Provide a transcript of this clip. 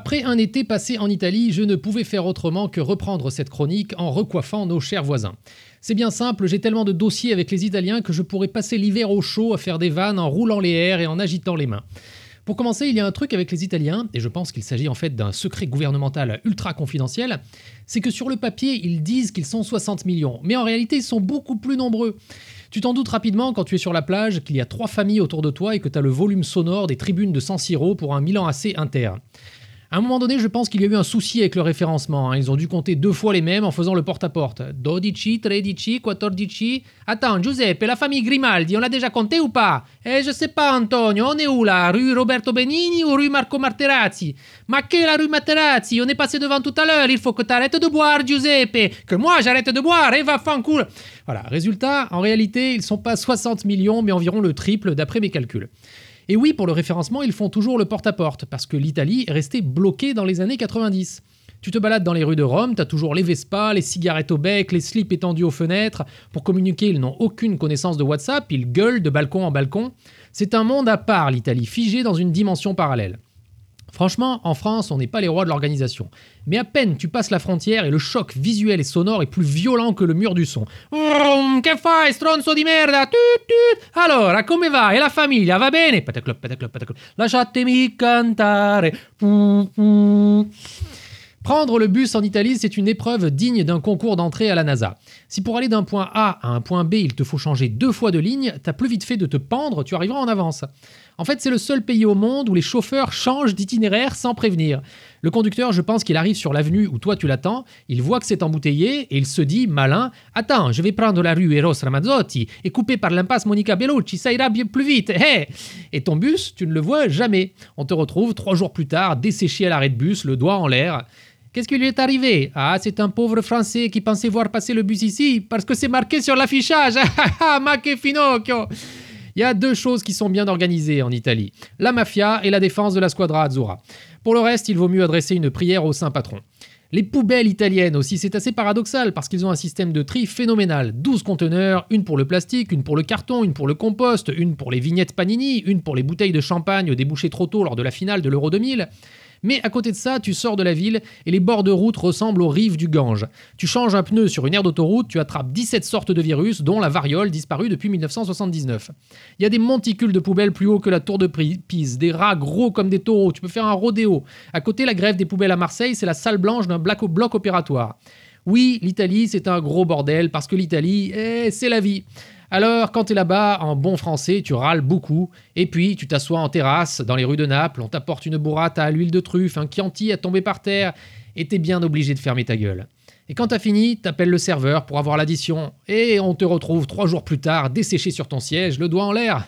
Après un été passé en Italie, je ne pouvais faire autrement que reprendre cette chronique en recoiffant nos chers voisins. C'est bien simple, j'ai tellement de dossiers avec les Italiens que je pourrais passer l'hiver au chaud à faire des vannes en roulant les airs et en agitant les mains. Pour commencer, il y a un truc avec les Italiens, et je pense qu'il s'agit en fait d'un secret gouvernemental ultra confidentiel, c'est que sur le papier, ils disent qu'ils sont 60 millions, mais en réalité, ils sont beaucoup plus nombreux. Tu t'en doutes rapidement quand tu es sur la plage qu'il y a trois familles autour de toi et que tu as le volume sonore des tribunes de San Siro pour un Milan AC inter. À un moment donné, je pense qu'il y a eu un souci avec le référencement. Hein. Ils ont dû compter deux fois les mêmes en faisant le porte-à-porte. Dodici, tredici, quattordici. Attends, Giuseppe, la famille Grimaldi, on l'a déjà compté ou pas? Eh, je sais pas, Antonio, on est où là? Rue Roberto Benini ou rue Marco Materazzi? Ma qu'est la rue Materazzi? On est passé devant tout à l'heure, il faut que t'arrêtes de boire, Giuseppe Que moi j'arrête de boire, et va fancourt Voilà, résultat, en réalité, ils sont pas 60 millions, mais environ le triple d'après mes calculs. Et oui, pour le référencement, ils font toujours le porte-à-porte, parce que l'Italie est restée bloquée dans les années 90. Tu te balades dans les rues de Rome, t'as toujours les Vespa, les cigarettes au bec, les slips étendus aux fenêtres. Pour communiquer, ils n'ont aucune connaissance de WhatsApp, ils gueulent de balcon en balcon. C'est un monde à part, l'Italie, figé dans une dimension parallèle. Franchement, en France, on n'est pas les rois de l'organisation. Mais à peine tu passes la frontière et le choc visuel et sonore est plus violent que le mur du son. que fai, stronzo di merda? Come va? E la famiglia? Va bene? Pataclop, pataclop, pataclop. Lasciatemi cantare. Prendre le bus en Italie, c'est une épreuve digne d'un concours d'entrée à la NASA. Si pour aller d'un point A à un point B, il te faut changer deux fois de ligne, t'as plus vite fait de te pendre, tu arriveras en avance. En fait, c'est le seul pays au monde où les chauffeurs changent d'itinéraire sans prévenir. Le conducteur, je pense qu'il arrive sur l'avenue où toi tu l'attends, il voit que c'est embouteillé et il se dit, malin, Attends, je vais prendre la rue Eros Ramazzotti et couper par l'impasse Monica Bellucci, ça ira bien plus vite. Hey et ton bus, tu ne le vois jamais. On te retrouve trois jours plus tard, desséché à l'arrêt de bus, le doigt en l'air. Qu'est-ce qui lui est arrivé? Ah, c'est un pauvre Français qui pensait voir passer le bus ici parce que c'est marqué sur l'affichage. Ah, ma che finocchio il y a deux choses qui sont bien organisées en Italie la mafia et la défense de la squadra azzurra. Pour le reste, il vaut mieux adresser une prière au saint patron. Les poubelles italiennes aussi, c'est assez paradoxal parce qu'ils ont un système de tri phénoménal. 12 conteneurs, une pour le plastique, une pour le carton, une pour le compost, une pour les vignettes Panini, une pour les bouteilles de champagne débouchées trop tôt lors de la finale de l'Euro 2000. Mais à côté de ça, tu sors de la ville et les bords de route ressemblent aux rives du Gange. Tu changes un pneu sur une aire d'autoroute, tu attrapes 17 sortes de virus, dont la variole disparue depuis 1979. Il y a des monticules de poubelles plus hauts que la tour de Pise, des rats gros comme des taureaux, tu peux faire un rodéo. À côté, la grève des poubelles à Marseille, c'est la salle blanche d'un bloc opératoire. Oui, l'Italie, c'est un gros bordel parce que l'Italie, eh, c'est la vie. Alors, quand tu es là-bas, en bon français, tu râles beaucoup, et puis tu t'assois en terrasse dans les rues de Naples, on t'apporte une bourrate à l'huile de truffe, un Chianti à tomber par terre, et t'es bien obligé de fermer ta gueule. Et quand t'as fini, t'appelles le serveur pour avoir l'addition, et on te retrouve trois jours plus tard, desséché sur ton siège, le doigt en l'air.